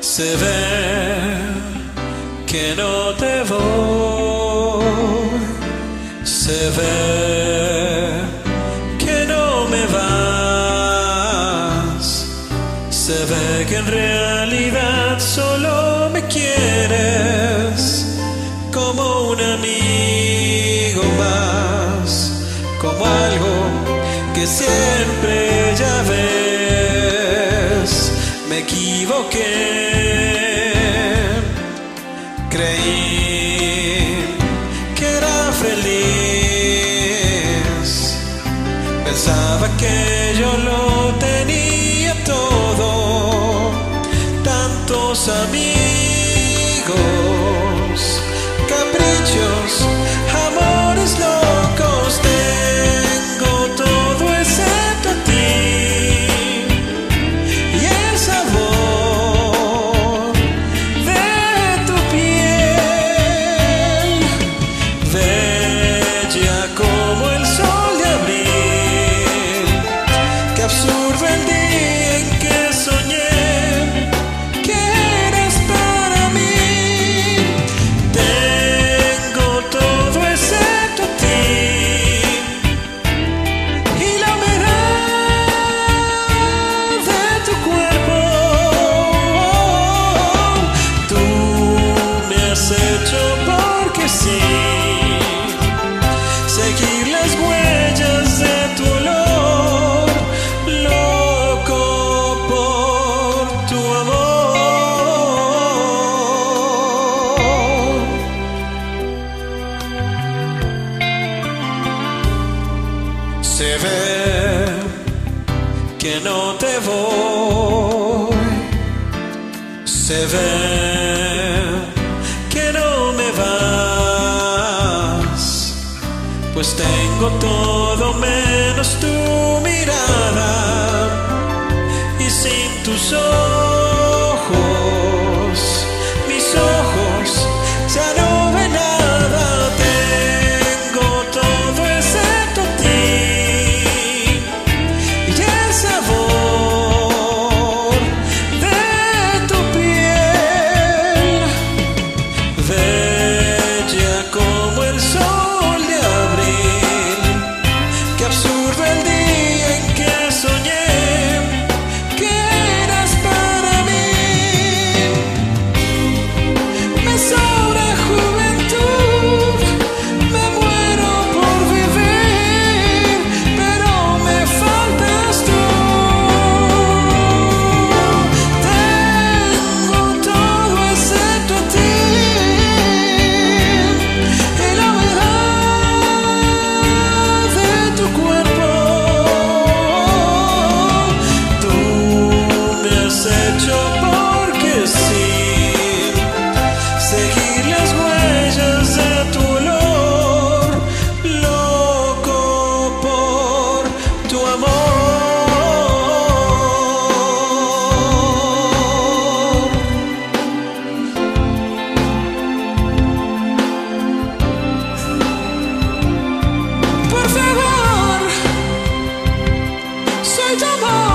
Se ve que no te voy, se ve que no me vas, se ve que en realidad solo quieres como un amigo más, como algo que siempre ya ves. Me equivoqué. Creí que era feliz. Pensaba que yo lo tenía todo. Tantos amigos, que no te voy. Se ve que no me vas. Pues tengo todo menos tu mirada. Y sin tus ojos Cho